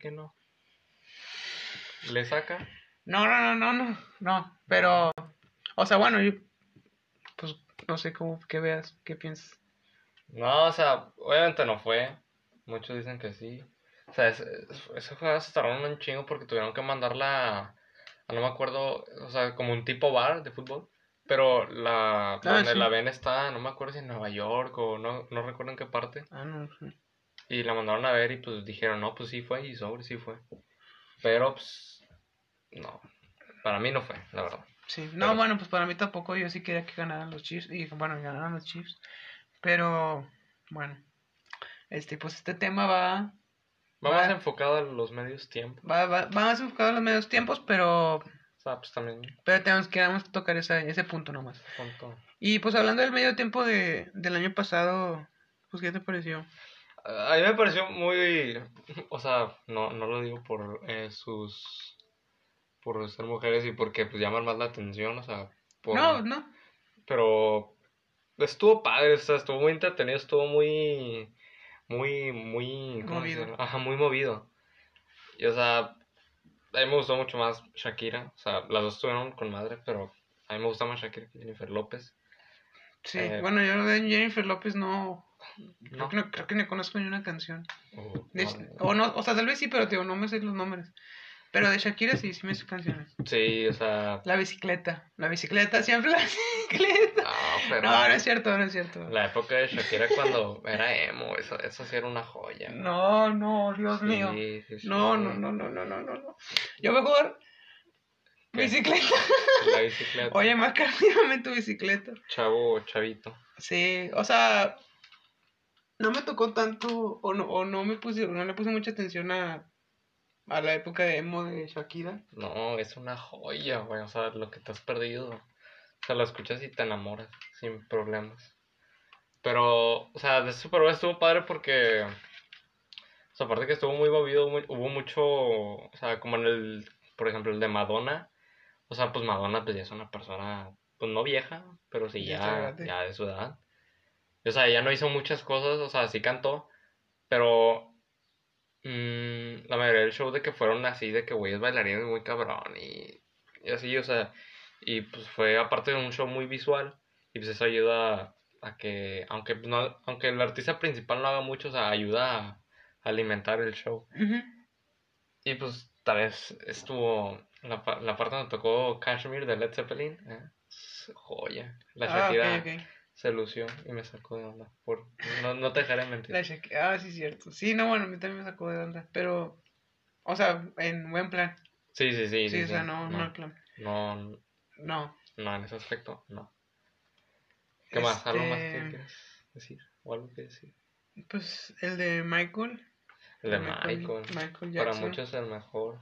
qué no? ¿Le saca? No, no, no, no, no, no, pero, o sea, bueno, yo, pues, no sé cómo, qué veas, qué piensas. No, o sea, obviamente no fue. Muchos dicen que sí. O sea, ese, ese juego se tardaron un chingo porque tuvieron que mandarla a, a no me acuerdo, o sea, como un tipo bar de fútbol. Pero la, donde sí. la ven está, no me acuerdo si en Nueva York o no, no recuerdo en qué parte. Ah, no, sí. Y la mandaron a ver y pues dijeron, no, pues sí fue y sobre, sí fue. Pero pues, no, para mí no fue, la verdad. Sí, no, Pero- bueno, pues para mí tampoco, yo sí quería que ganaran los Chiefs, y bueno, ganaran los Chiefs, pero, bueno, este, pues este tema va, Va más enfocado a los medios tiempo. va, va, va más enfocado en los medios tiempos, pero, O sea, pues también, pero tenemos que, tenemos que tocar esa, ese punto nomás. punto. Y pues hablando del medio tiempo de, del año pasado, pues ¿qué te pareció? A mí me pareció muy, o sea, no, no lo digo por eh, sus, por ser mujeres y porque pues llaman más la atención, o sea, por, No, no, pero estuvo padre, o sea, estuvo muy entretenido, estuvo muy, muy, muy, ¿cómo Movido. Ajá, muy movido. Y o sea, a mí me gustó mucho más Shakira, o sea, las dos estuvieron con madre, pero a mí me gusta más Shakira que Jennifer López. sí, Eh, bueno, yo de Jennifer López no, creo No. que no, creo que no conozco ni una canción. O- De- o no, o sea, tal vez sí, pero digo, no me sé los nombres. Pero de Shakira sí, sí me sé canciones. Sí, o sea, La bicicleta, la bicicleta, siempre la bicicleta. no, pero... No, no es cierto, no es cierto. La época de Shakira cuando era emo, eso, eso sí era una joya. No, no, Dios Sí, mío. sí, sí. No, no, no, no, no, no, no, no. Yo mejor ¿Qué? bicicleta. La bicicleta. Oye, Maca, dame tu bicicleta. Chavo, chavito. Sí, o sea, no me tocó tanto, o no, o no me puse, no le puse mucha atención a, a la época de emo de Shakira. No, es una joya, güey. O sea, lo que te has perdido. O sea, lo escuchas y te enamoras sin problemas. Pero, o sea, de Super Bowl estuvo padre porque. O sea, aparte que estuvo muy movido, muy- hubo mucho. O sea, como en el. Por ejemplo, el de Madonna. O sea, pues Madonna pues ya es una persona. Pues no vieja, pero sí Ya ya de su edad. O sea, ella no hizo muchas cosas, o sea, sí cantó, pero mm, la mayoría del show de que fueron así, de que güeyes bailarines muy cabrón y, y así, o sea, y pues fue aparte de un show muy visual y pues eso ayuda a, a que, aunque, no, aunque el artista principal no haga mucho, o sea, ayuda a, alimentar el show. Y pues tal vez estuvo la, la parte donde tocó Kashmir de Led Zeppelin, ¿eh? Joya. La Ah. Se lució y me sacó de onda. Por, no, no te dejaré mentir. La Shakira, ah, sí, cierto. Sí, no, bueno, a mí también me sacó de onda, pero, o sea, en buen plan. Sí, sí, sí. Sí, sí, o sea, no, no, no, no, No. no, en ese aspecto, no. ¿Qué más? ¿Algo más que Este, quieras decir? ¿O algo que decir? Pues el de Michael. El de Michael- Michael. Para muchos es el mejor.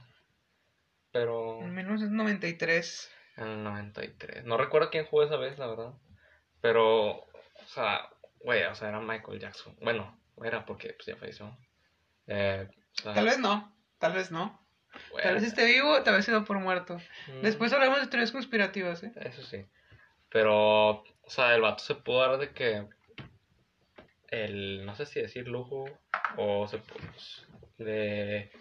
Pero En 1993. en el 93. No recuerdo quién jugó esa vez, la verdad. Pero, o sea, güey, o sea, era Michael Jackson. Bueno, era porque pues, ya falleció. Eh, o sea, Tal vez no, tal vez no. Tal vez esté vivo, tal vez se por muerto. mm, Después hablamos de teorías conspirativas, ¿eh? Eso sí. Pero, o sea, el vato se pudo dar de que el, no sé si decir lujo o se pudo, de...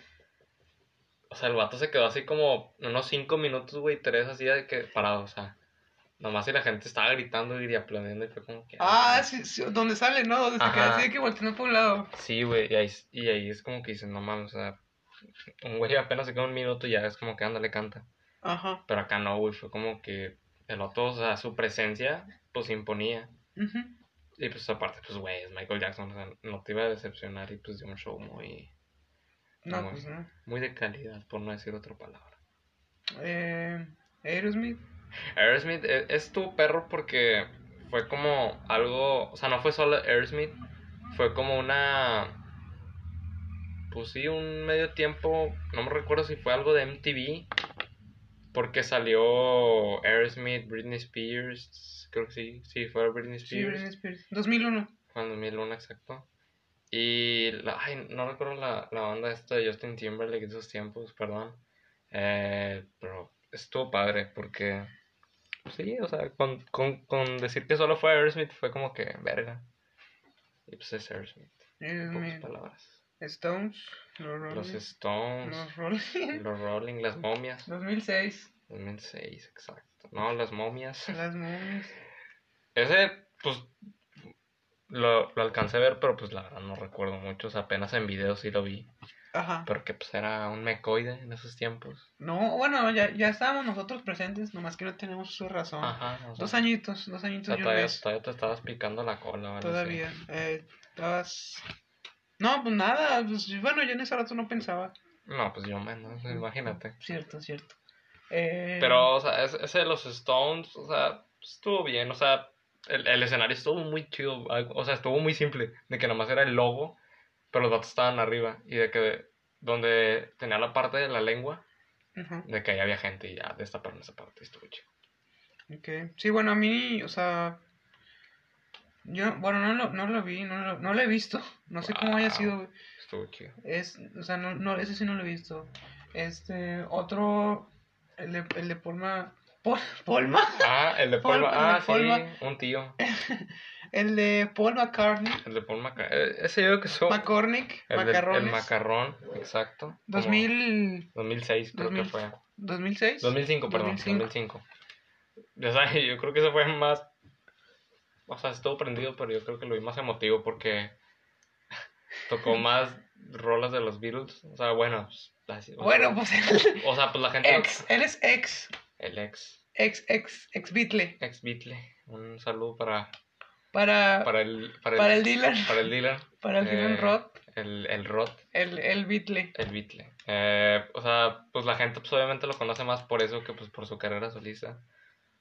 O sea, el vato se quedó así como unos cinco minutos, güey, tres así de que parado, o sea, nomás si la gente estaba gritando y aplaudiendo y fue como que... Ah, sí, sí, donde sale, ¿no? Donde se Ajá. queda así de que volteando por un lado. Sí, güey, y ahí, y ahí es como que dicen, no mames, o sea, un güey apenas se queda un minuto y ya es como que ándale, canta. Ajá. Pero acá no, güey, fue como que el otro, o sea, su presencia, pues imponía. Ujú. Y pues aparte, pues güey, es Michael Jackson, o sea, no te iba a decepcionar y pues dio un show muy, No, Muy- pues no. muy de calidad, por no decir otra palabra. Eh, Aerosmith. Aerosmith es, es tu perro porque fue como algo, o sea, no fue solo Aerosmith, fue como una, pues sí, un medio tiempo, no me recuerdo si fue algo de MTV, porque salió Aerosmith, Britney Spears, creo que sí, sí, fue Britney Sí, Spears. Britney Spears. 2001. Fue en 2001, exacto. Y, la, ay, no recuerdo la, la banda esta de Justin Timberlake de esos tiempos, perdón. Eh, pero estuvo padre porque, sí, o sea, con, con, con decir que solo fue Aerosmith fue como que, verga. Y pues es Aerosmith, palabras. Stones, los Rolling. Los Stones, Los Rolling. los Rolling, las momias. 2006. 2006, exacto. No, las momias. Las momias. Ese, pues, lo, lo alcancé a ver, pero pues la verdad no recuerdo mucho. O sea, apenas en video sí lo vi. Ajá. Pero que pues era un mecoide en esos tiempos. No, bueno, ya, ya estábamos nosotros presentes, nomás que no tenemos su razón. Ajá. O sea, Dos añitos, dos o añitos sea, y un todavía, todavía te estabas picando la cola. o así. Todavía. Eh, estabas... No, pues nada, pues, bueno, yo en ese rato no pensaba. No, pues yo menos, imagínate. Cierto, cierto. Eh, Pero, o sea, ese ese de los Stones, o sea, estuvo bien, o sea, el, el escenario estuvo muy chido, o sea, estuvo muy simple, de que nomás era el logo, pero los datos estaban arriba, y de que donde tenía la parte de la lengua, Ajá. de que ahí había gente y ya destaparon esa parte, estuvo chido. Ok. Sí, bueno, a mí, o sea... Yo, bueno, no lo, no lo vi, no lo, no lo he visto. No sé cómo haya Wow. sido. Estuvo chido. Es, o sea, no, no, ese sí no lo he visto. Este, otro, el de, el de Polma, Pol- Polma, Ah, el de Paul, el ah, sí, un tío, el de Paul McCartney, el de Paul McCartney, ese yo creo que son... McCormick, El, Macarrones, el macarrón, exacto. como 2000, 2006 creo 2000. que fue. 2006, 2005, perdón, 2005. 2005. O sea, yo creo que ese fue más... O sea, estuvo prendido, pero yo creo que lo vi más emotivo porque tocó más rolas de los Beatles. O sea, bueno, pues, así- o sea, Bueno, pues el O sea, pues la gente... ex, él es ex, El ex, ex, ex, ex Beatle, ex Beatle. Un saludo para, para, para el... Para el, para el Dylan, para el Dylan. para el Dylan eh, Roth, El, el Roth. el, el Beatle. El Beatle. Eh, o sea, pues la gente pues obviamente lo conoce más por eso que pues por su carrera solista.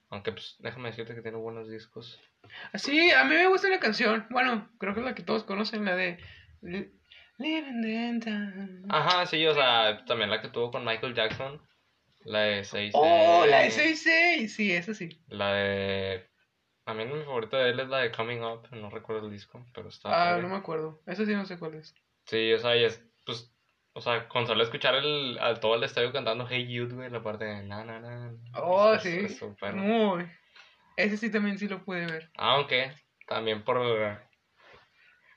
Aunque pues déjame decirte que tiene buenos discos. Sí, a mí me gusta la canción. Bueno, creo que es la que todos conocen, la de. Ajá, sí, o sea, también la que tuvo con Michael Jackson. La de 6. Oh, la de 66. Sí, esa sí. La de... A mí mi favorita de él es la de Coming Up, no recuerdo el disco, pero está... Ah, no me acuerdo. Esa sí no sé cuál es. Sí, o sea, y es, pues, o sea, con solo escuchar el, al todo el estadio cantando Hey Jude, güey, la parte de na, na, na. Oh, es- sí. es súper- Muy. Ese sí también sí lo pude ver. Aunque también por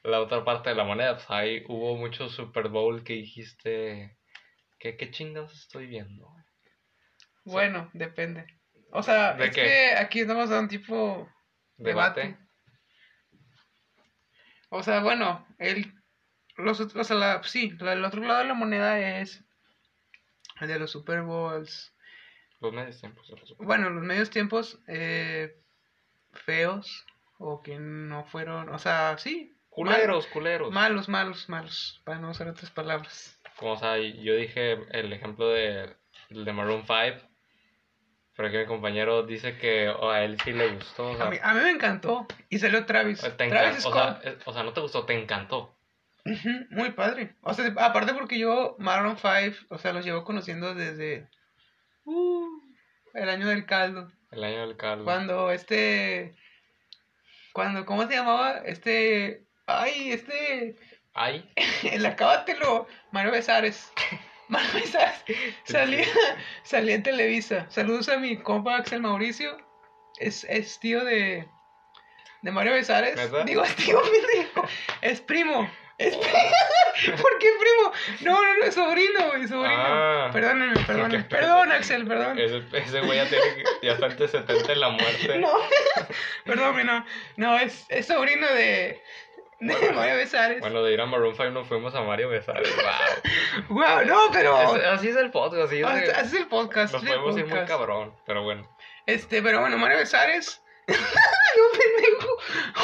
la otra parte de la moneda, pues ahí hubo mucho Super Bowl que dijiste que qué chingados estoy viendo. Bueno, depende. O sea, ¿De es qué? que aquí estamos dando un tipo Debate. debate. O sea, bueno, el, los, otros- o sea, la, sí, la- el otro lado de la moneda es el de los Super Bowls. Los medios tiempos los Bueno, los medios tiempos eh, feos o que no fueron, o sea, sí, Culeros, culeros. malos, malos, malos, para no usar otras palabras. Como o sea, yo dije el ejemplo de, el de Maroon 5, pero que mi compañero dice que oh, a él sí le gustó. O sea, A mí, a mí me encantó y salió Travis. Travis encan- o, sea, Scott. o sea, no te gustó, te encantó. Muy padre. O sea, aparte porque yo Maroon 5, o sea, los llevo conociendo desde uh, el año del caldo. El año del caldo. Cuando este cuando ¿cómo se llamaba? Este ay, este Ay, el acábatelo, Mario Besares. Mario Besares salía, salía en Televisa. Saludos a mi compa Axel Mauricio. Es, es tío de, de Mario Besares. Digo, es tío, pendejo. Es primo. Es primo. ¿Por qué primo? No, no, no, es sobrino, güey, sobrino. Ah. Perdónenme, Perdón, Axel, perdón. ese, ese güey ya tiene ya está 70 en la muerte. No, perdón, no. No, es, es sobrino de, de Mario Besares. Bueno, de ir a Maroon 5 nos fuimos a Mario Besares. Wow. Wow, no, pero. Es- así es el podcast, así es. Ah, Así es el podcast. nos el podemos ir muy cabrón, pero bueno. Este, pero bueno, Mario Besares. no, pendejo.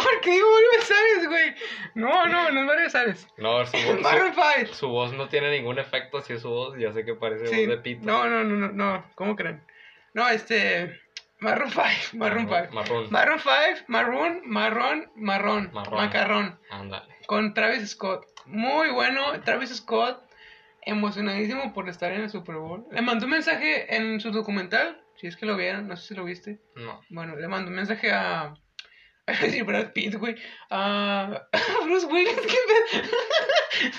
¿Por qué digo Mario Besares, güey? No, no, no es Mario Besares. No, su voz, Maroon su, 5. su voz no tiene ningún efecto, así es su voz, ya sé que parece Sí. voz de pito. No, no, no, no, no. ¿Cómo creen? No, este. Maroon 5. Maroon 5. Marrón. Maroon 5, Maroon, marrón, marrón, Marrón. macarrón. Ándale. Con Travis Scott. Muy bueno. Travis Scott, emocionadísimo por estar en el Super Bowl. Le mandó un mensaje en su documental. Si es que lo vieron, no sé si lo viste. No. Bueno, le mandó un mensaje a. A decir Brad Pitt, güey. A. Bruce Willis, qué.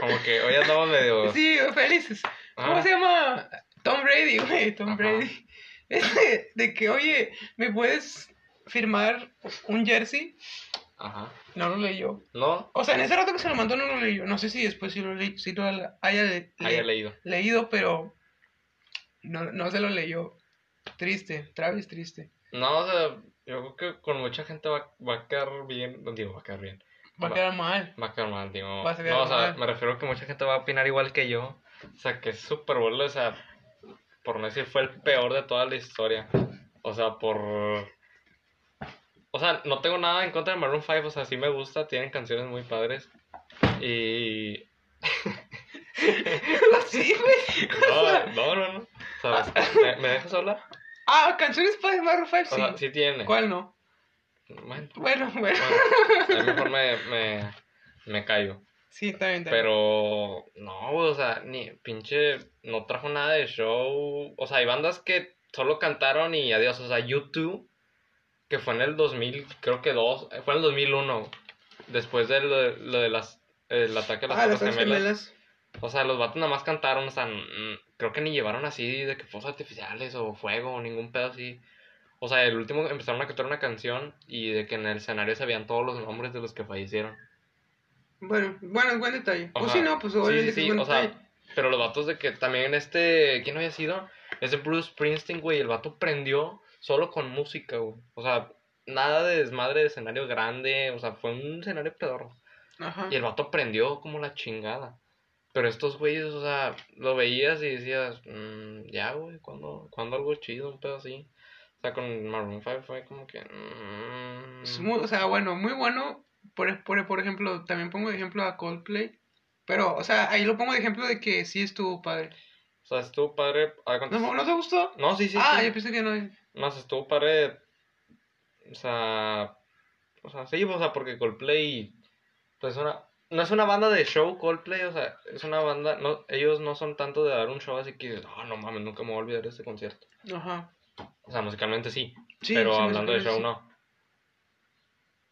Como que hoy andamos medio. Sí, felices. ¿Cómo Ah. se llama? Tom Brady, güey. Tom Ajá. Brady. De que, oye, ¿me puedes firmar un jersey? Ajá. No lo leyó. ¿No? O sea, en ese rato que se lo mandó no lo leyó. No sé si después sí lo, le sí lo haya le- Haya le- leído. leído, pero no, no se lo leyó. Triste, Travis triste. No, o sea, yo creo que con mucha gente va, va a quedar bien. no Digo, va a quedar bien. Va a Va- quedar mal. Va a quedar mal, digo. Vas a quedar no, o sea, me refiero a que mucha gente va a opinar igual que yo. O sea, que Super Bowl, o sea, por no decir, fue el peor de toda la historia. O sea, por. O sea, no tengo nada en contra de Maroon 5, o sea, sí me gusta, tienen canciones muy padres. Y. Sí, güey. No, no, no, no. ¿Sabes? ¿Me, me dejas hablar? Ah, canciones para Maroon 5, O sí. sea, sí tiene. ¿Cuál no? Bueno, Bueno, bueno. bueno, a lo mejor me, me, me callo. Sí, está bien, está bien. Pero no, o sea, ni pinche, no trajo nada de show. O sea, hay bandas que solo cantaron y adiós. O sea, YouTube, que fue en el 2000, creo que dos, fue en el 2001, después de lo, de lo de las, el ataque a las Ah, las gemelas. gemelas. O sea, los vatos nada más cantaron, o sea, creo que ni llevaron así de que fuegos artificiales o fuego o ningún pedo así. O sea, el último empezaron a cantar una canción y de que en el escenario se veían todos los nombres de los que fallecieron. Bueno, bueno, es buen detalle. Pues Ajá. sí, no, pues Sí, obviamente sí, sí, buen o sea, pero los vatos de que también este, ¿quién había sido? Ese Bruce Springsteen, güey, el vato prendió solo con música, güey. O sea, nada de desmadre de escenario grande, o sea, fue un escenario pedorro. Ajá. Y el vato prendió como la chingada. Pero estos güeyes, o sea, lo veías y decías, "Mm, ya, güey, ¿cuándo, cuándo algo chido, un pedo así? O sea, con Maroon 5 fue como que... mm, Es muy- o sea, bueno, muy bueno. Por, por, por ejemplo, también pongo de ejemplo a Coldplay. Pero, o sea, ahí lo pongo de ejemplo de que sí estuvo padre. O sea, estuvo padre... a ver, ¿cuántos- ¿No, ¿no te gustó? No, sí, sí, ah, sí. yo pensé que no. No, estuvo padre. O sea. O sea, sí, o sea, porque Coldplay. Pues una. No es una banda de show, Coldplay, o sea, es una banda. No, ellos no son tanto de dar un show así que. Oh, no mames, nunca me voy a olvidar de este concierto. Ajá. O sea, musicalmente sí, Sí, pero sí hablando de show sí. no.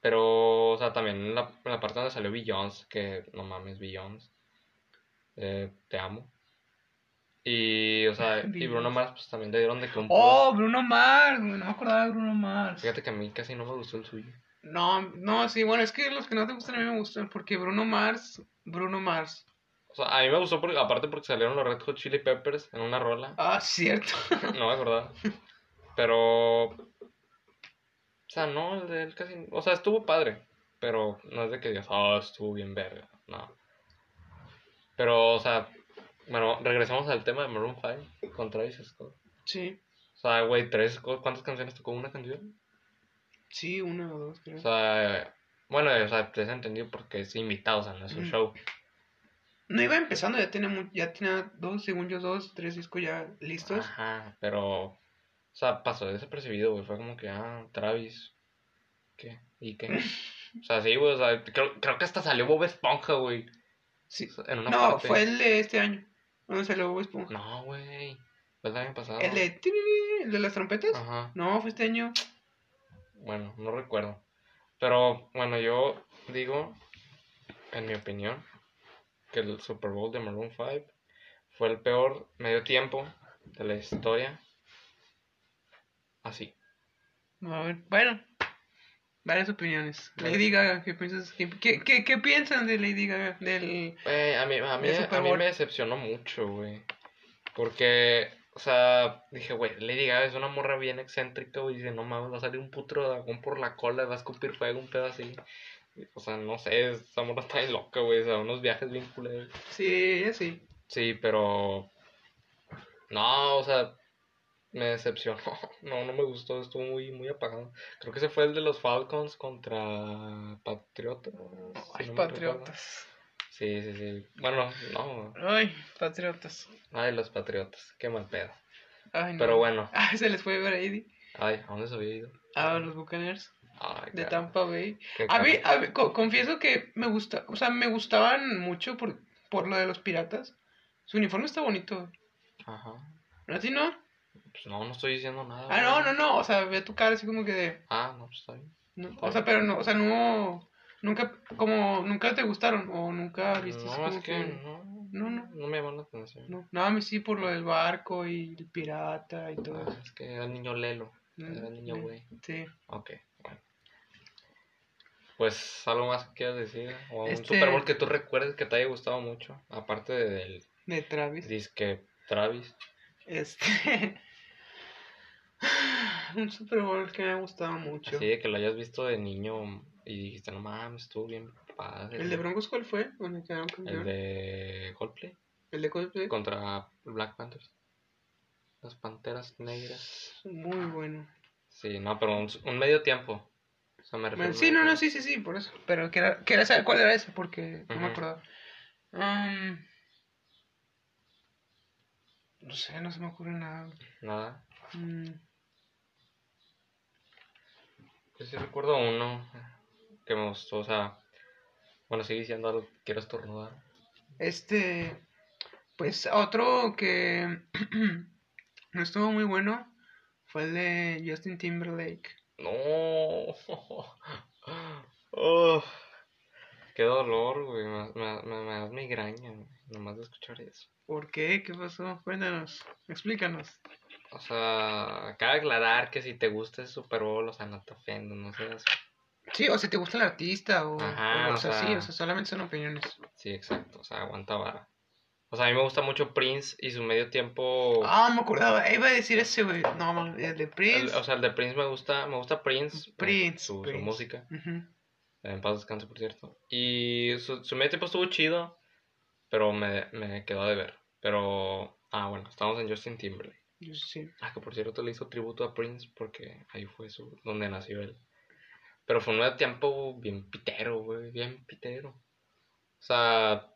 Pero, o sea, también en la, la parte donde salió Beyoncé, que no mames, Beyoncé. Eh, te amo. Y, o sea, y. Bruno Mars, pues también le dieron de que un Oh, Bruno Mars, no me acordaba de Bruno Mars. Fíjate que a mí casi no me gustó el suyo. No, no, sí, bueno, es que los que no te gustan a mí me gustan porque Bruno Mars, Bruno Mars. O sea, a mí me gustó porque, aparte porque salieron los Red Hot Chili Peppers en una rola. Ah, cierto. No me acordaba. Pero. O sea, no, el de él casi. O sea, estuvo padre. Pero no es de que digas, oh, estuvo bien verga. No. Pero, o sea. Bueno, regresamos al tema de Maroon 5 con Travis Scott. Sí, O sea, güey, Travis Scott, ¿cuántas canciones tocó una canción? sí, una o dos, creo. O sea, bueno, o sea, te has entendido porque es invitado, o sea, no es un Ujú. show. No iba empezando, ya tenía, ya tenía dos, según yo, dos, tres discos ya listos. Ajá, pero. O sea, pasó desapercibido, güey. Fue como que, ah, Travis. ¿Qué? ¿Y qué? O sea, sí, güey. O sea, creo, creo que hasta salió Bob Esponja, güey. Sí. En una No, parte. fue el de este año. ¿Dónde salió Bob Esponja? No, güey. Fue el año pasado. ¿El de, el de las trompetas? Ajá. No, fue este año. Bueno, no recuerdo. Pero, bueno, yo digo, en mi opinión, que el Super Bowl de Maroon 5 fue el peor medio tiempo de la historia. Así. A ver, bueno, varias opiniones. Lady Gaga, ¿qué piensas? ¿Qué, qué, qué, qué piensan de Lady Gaga? Del... Güey, a mí, a mí, a mí me decepcionó mucho, güey. Porque, o sea, dije, güey, Lady Gaga es una morra bien excéntrica, güey. Dice, no mames, va a salir un puto dragón por la cola, va a escupir fuego, un pedo así. O sea, no sé, esa morra está bien loca, güey. O sea, unos viajes bien culeros. Sí, sí. Sí, pero. No, o sea, me decepcionó. No, no me gustó, estuvo muy, muy apagado. Creo que ese fue el de los Falcons contra Patriotas. Ay, no patriotas. Sí, sí, sí. Bueno, no. Ay, patriotas. Ay, los Patriotas. Qué mal pedo. Ay, no. Pero bueno. Ah, se les fue Brady. Ay, ¿a dónde se había ido? A los Buccaneers Ay, de Tampa Bay. A mí, a mí, co- confieso que me gusta, o sea, me gustaban mucho por, por lo de los piratas. Su uniforme está bonito. Ajá. ¿A ti no? Pues no, no estoy diciendo nada. Ah, no, no, no. O sea, ve tu cara así como que de. Ah, no, pues está bien. no, o sea, pero no, o sea, no. Nunca, como, nunca te gustaron o nunca viste No, es que no. No, no. No me llaman la atención. No, no, a mí sí por lo del barco y el pirata y todo Ah, es que era el niño Lelo. Mm, Era el niño mm, güey. Sí. Ok, bueno. Pues algo más que quieras decir. O un Este- Super Bowl que tú recuerdes que te haya gustado mucho. Aparte del De Travis. disque Travis. Este. Un Super Bowl que me ha gustado mucho. De que lo hayas visto de niño y dijiste, no mames, estuvo bien padre. ¿El de Broncos cuál fue? ¿Dónde quedaron El de Coldplay ¿El de Coldplay? contra Black Panthers. Las Panteras Negras. Muy bueno. Sí, no, pero un, un medio tiempo. O sea, me refiero sí, no, no, sí, sí, sí, por eso. Pero quería, quería saber cuál era ese porque no me acordaba. Um, no sé, no se me ocurre nada. Nada. Mm, Yo sí recuerdo uno que me gustó, o sea, bueno, sigue diciendo algo, quiero estornudar. Este, pues otro que no estuvo muy bueno fue el de Justin Timberlake. No. Oh. Qué dolor, güey. Me, me, me, me das migraña, güey, nomás de escuchar eso. ¿Por qué? ¿Qué pasó? Cuéntanos, explícanos. O sea, cabe aclarar que si te gusta el Super Bowl, o sea, no te ofendo, no seas... Sí, o si te gusta el artista o, Ajá, o, o sea, sea- sí, o sea, solamente son opiniones. Sí, exacto, o sea, aguanta vara. O sea, a mí me gusta mucho Prince y su medio tiempo... Ah, me acordaba, iba a decir ese, güey. No, el de el- Prince. o sea, el de Prince me gusta, me gusta Prince. eh, Prince, su, música. Ujú. En paz descanse, por cierto. Y su, su medio tiempo estuvo chido, pero me, me quedó de ver. Pero, ah, bueno, estamos en Justin Timberlake. Sí. Ah, que por cierto le hizo tributo a Prince porque ahí fue su, donde nació él. Pero fue un medio tiempo bien pitero, güey, bien pitero. O sea,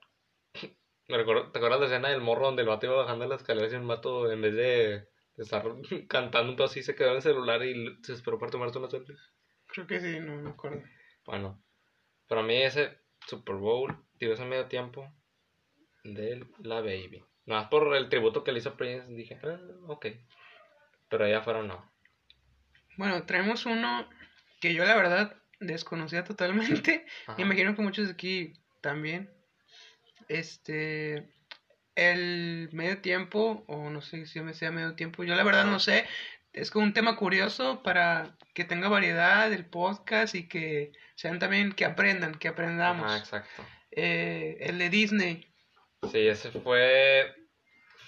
me recuerdo, ¿te acuerdas la escena del morro donde el vato iba bajando las escaleras y un vato en vez de, de estar cantando un pedo así se quedó en el celular y se esperó para tomarse una selfie? Creo que sí, no me acuerdo. Bueno, para mí ese Super Bowl, digo, ese medio tiempo de la Baby. Nada más por el tributo que le hizo Prince, dije, ah, ok. Pero allá afuera no. Bueno, traemos uno que yo la verdad desconocía totalmente. Ajá. Me imagino que muchos de aquí también. Este. El medio tiempo, o no sé si me sea medio tiempo, yo la verdad no sé. Es como un tema curioso para que tenga variedad el podcast y que sean también que aprendan, que aprendamos. Ajá, exacto. Eh, el de Disney. Sí, ese fue,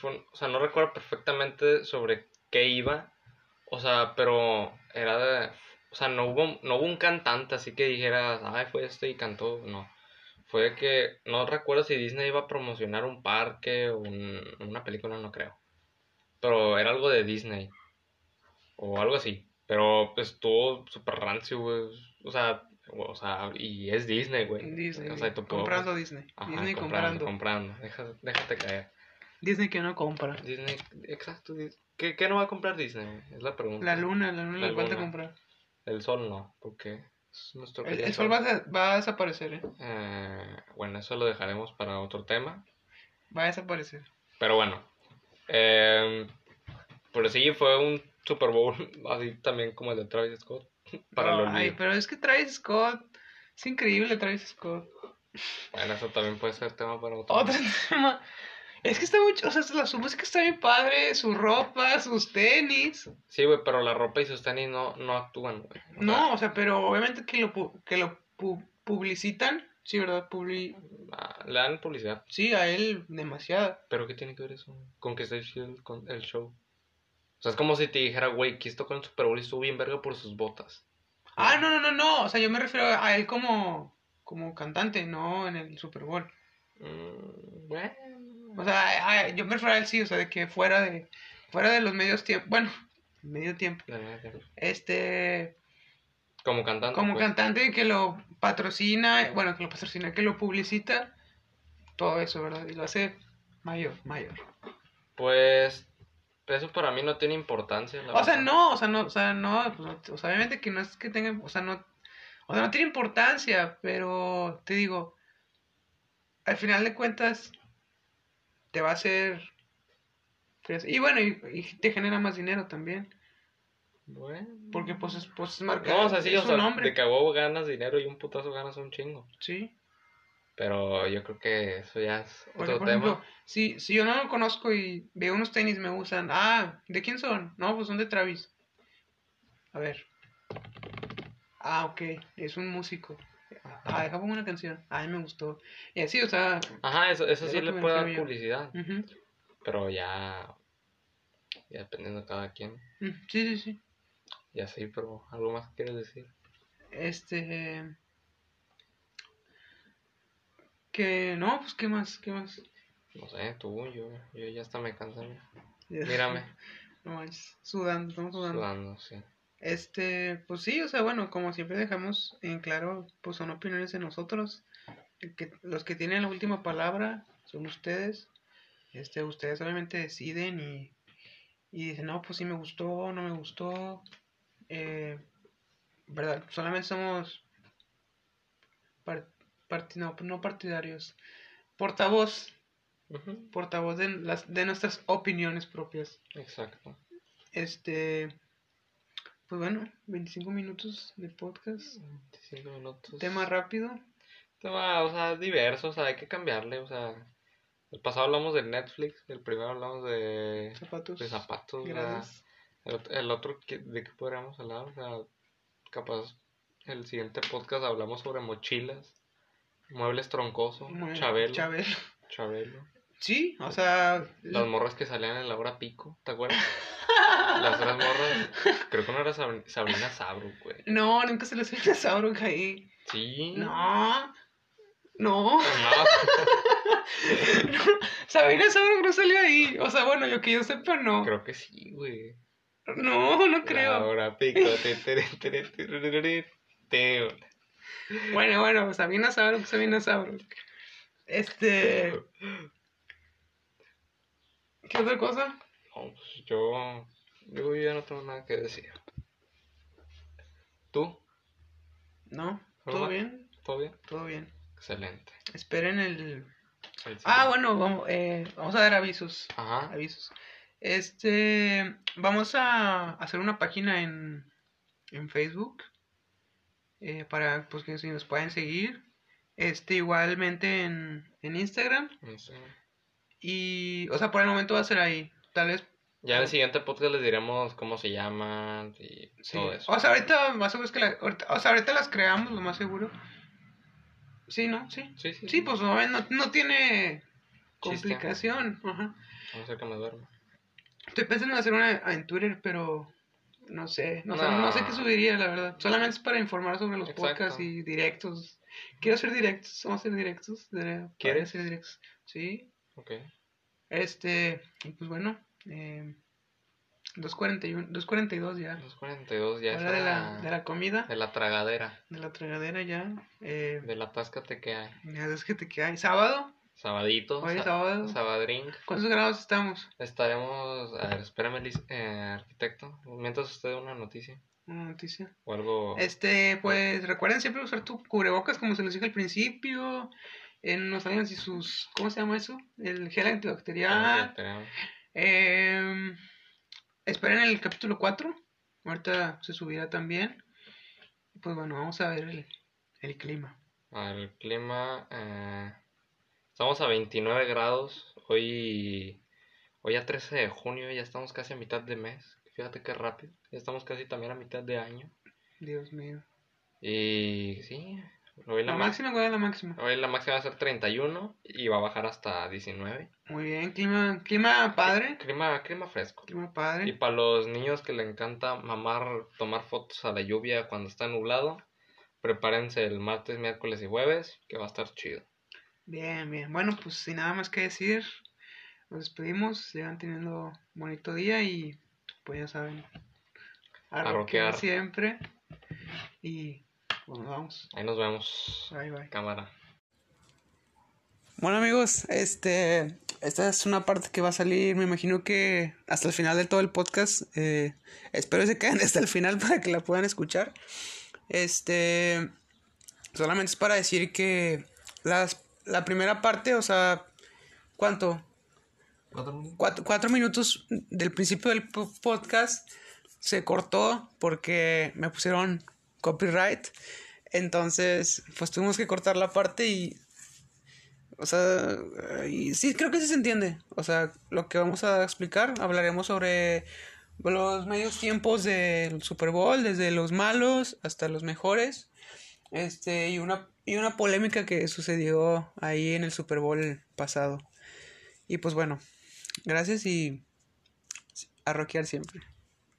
O sea, no recuerdo perfectamente sobre qué iba. O sea, pero era de. O sea, no hubo, no hubo un cantante así que dijeras, ay, fue este y cantó. No. Fue que. No recuerdo si Disney iba a promocionar un parque o un- una película, no creo. Pero era algo de Disney. O algo así. Pero pues, estuvo súper rancio, güey. O sea, o sea, y es Disney, güey. Disney. O sea, tú puedo- comprando Disney. Ajá, Disney comprando, comprando. Deja- déjate caer. Disney que no compra. Disney, exacto. ¿Qué, qué no va a comprar Disney? Es la pregunta. La luna, la luna La le falta comprar. El sol no, porque es nuestro El, el sol va a, va a desaparecer, ¿eh? Eh, bueno, eso lo dejaremos para otro tema. Va a desaparecer. Pero bueno. Eh, pero sí, fue un Super Bowl así también como el de Travis Scott. Para el Ay, pero es que Travis Scott. Es increíble Travis Scott. Bueno, eso también puede ser tema para otro. Otro tema. Es que está mucho. O sea, la, su música está bien padre. Su ropa, sus tenis. Sí, güey, pero la ropa y sus tenis no, no actúan, güey. No, o sea, pero obviamente que lo, pu- que lo pu- publicitan. Sí, ¿verdad? Publi ah, le dan publicidad. sí, a él demasiada. Pero ¿qué tiene que ver eso con que esté el, con el show? O sea, es como si te dijera, güey, que esto con el Super Bowl y estuvo bien verga por sus botas. Ah, no, no, no, no. O sea, yo me refiero a él como, como cantante, no en el Super Bowl. Mm, bueno. O sea, yo me refiero a él sí, o sea, de que fuera de, fuera de los medios tiempo, bueno, medio tiempo, La neta. este, Como cantante. como pues. cantante que lo patrocina, bueno, que lo patrocina, que lo publicita, todo eso, ¿verdad? Y lo hace mayor, mayor. Pues eso para mí no tiene importancia. la O sea, no, o sea, no, o sea, no, o sea, obviamente que no es que tenga, o sea, no, o sea, no tiene importancia, pero te digo, al final de cuentas, te va a hacer, y bueno, y, y te genera más dinero también. Bueno. Porque pues es, pues es marca. No, o sea, sí, es o sea, de que ganas dinero y un putazo ganas un chingo. Sí. Pero yo creo que eso ya es otro por tema. ejemplo, si, si yo no lo conozco y veo unos tenis me gustan, ah, ¿de quién son? No, pues son de Travis. A ver. Ah, ok, es un músico. Ah, deja una canción. Ay, me gustó. Y así, o sea. Ajá, eso, eso Es sí le puede dar publicidad. ujú. Pero ya. Ya dependiendo de cada quien. Mm, Sí, sí, sí. Ya sí, pero algo más que quieres decir. Este. Que no, pues, ¿qué más? ¿Qué más? No sé, tú, yo, yo ya hasta me cansé. Ya. Mírame, No manches, sudando, estamos sudando. sudando, sí. Este, pues sí, o sea, bueno, como siempre dejamos en claro, pues son opiniones de nosotros. Que, los que tienen la última palabra son ustedes. Este, ustedes solamente deciden y, y dicen, no, pues sí me gustó, no me gustó. Eh, ¿Verdad? Solamente somos par- parti- no, no partidarios. Portavoz, portavoz de, las, de nuestras opiniones propias. Exacto. Este, pues bueno, 25 minutos de podcast. 25 minutos. Tema rápido. Tema, o sea, diverso, o sea, hay que cambiarle, o sea. El pasado hablamos de Netflix, el primero hablamos de, Zapatos. de zapatos, el, ot- el otro, ¿qué- ¿de qué podríamos hablar? O sea, capaz el siguiente podcast hablamos sobre mochilas, muebles troncosos, Muy- Chabelo, Chabelo. Chabelo. Sí, o sea. Las morras que salían en la hora pico, ¿te acuerdas? Las otras morras, creo que no era Sab- Sabrina Sabro, güey. No, nunca se les ve a Sauro ahí. Sí. No. No. No. Sabrina Sauro no salió ahí. O sea, bueno, yo que yo sepa, no. Creo que sí, güey. No, no La creo. hora pico. te. Bueno, bueno, Sabina Sauro, Sabina Sauro. Este. ¿Qué otra cosa? No, pues yo, yo ya no tengo nada que decir. ¿Tú? No, todo bien, ¿Todo bien? todo bien. Excelente. Esperen el. El Ah, bueno, vamos, eh, vamos a dar avisos. Ajá. Avisos. Este, vamos a hacer una página en, en Facebook eh, para pues que si nos pueden seguir. Este, igualmente en, en Instagram. Y, o sea, por el momento va a ser ahí. Tal vez, Ya en el siguiente podcast les diremos cómo se llaman y sí. todo eso. O sea, ahorita más seguro es que la- ahorita- o sea, ahorita las creamos, lo más seguro. Sí, ¿no? Sí. Sí, sí. Sí, pues no, no, no tiene complicación. Ajá. Vamos a ver que me duermo. Estoy pensando en hacer una en Twitter, pero no sé, no, sé, No. sé qué subiría, la verdad. Solamente es para informar sobre los Exacto. podcasts y directos. Quiero hacer directos, vamos a hacer directos. ¿Quieres? hacer directos? Sí. Ok. Este, y pues bueno, eh, 2.41, 2.42 ya. Los 42 ya Hora de la, la, de la comida, de la tragadera. de la tragadera ya. Eh, De la táscate que hay. es que te queda. ¿Sábado? Sabadito. Hoy es sábado. Sabadrink. ¿Cuántos grados estamos? Estaremos. A ver, espérame, eh, arquitecto. Mientras usted una noticia. Una noticia. O algo. Este, pues recuerden siempre usar tu cubrebocas como se les dije al principio. Eh, no saben si sus, ¿cómo se llama eso? El gel antibacterial. Tenemos- Eh, esperen el capítulo 4. Ahorita se subirá también. Pues bueno, vamos a ver el, el clima. A ver, el clima. eh, estamos a 29 grados. Hoy. Hoy a 13 de junio. Ya estamos casi a mitad de mes. Fíjate qué rápido. Ya estamos casi también a mitad de año. Dios mío. Y sí. Hoy la, La ma- máxima, ¿cuál es la máxima? hoy la máxima va a ser 31 y va a bajar hasta 19. Muy bien, clima, clima padre. Clima, clima fresco. Clima Y padre. para los niños que le encanta mamar, tomar fotos a la lluvia cuando está nublado, prepárense el martes, miércoles y jueves, que va a estar chido. Bien, bien. Bueno, pues sin nada más que decir, nos despedimos. Sigan teniendo bonito día y pues ya saben. A A rockear siempre. Y pues nos vamos. Ahí nos vemos. Bye, bye. Cámara. Bueno amigos, este, esta es una parte que va a salir, me imagino que hasta el final de todo el podcast. eh, espero que se queden hasta el final para que la puedan escuchar. Este, solamente es para decir que las, la primera parte, o sea, ¿cuánto? Cuatro, cuatro minutos del principio del po- podcast se cortó porque me pusieron copyright. Entonces, pues tuvimos que cortar la parte y o sea, y sí, creo que sí se entiende. O sea, lo que vamos a explicar, hablaremos sobre los medios tiempos del Super Bowl, desde los malos hasta los mejores. Este, y una, y una polémica que sucedió ahí en el Super Bowl pasado. Y pues bueno, gracias y a rockear siempre.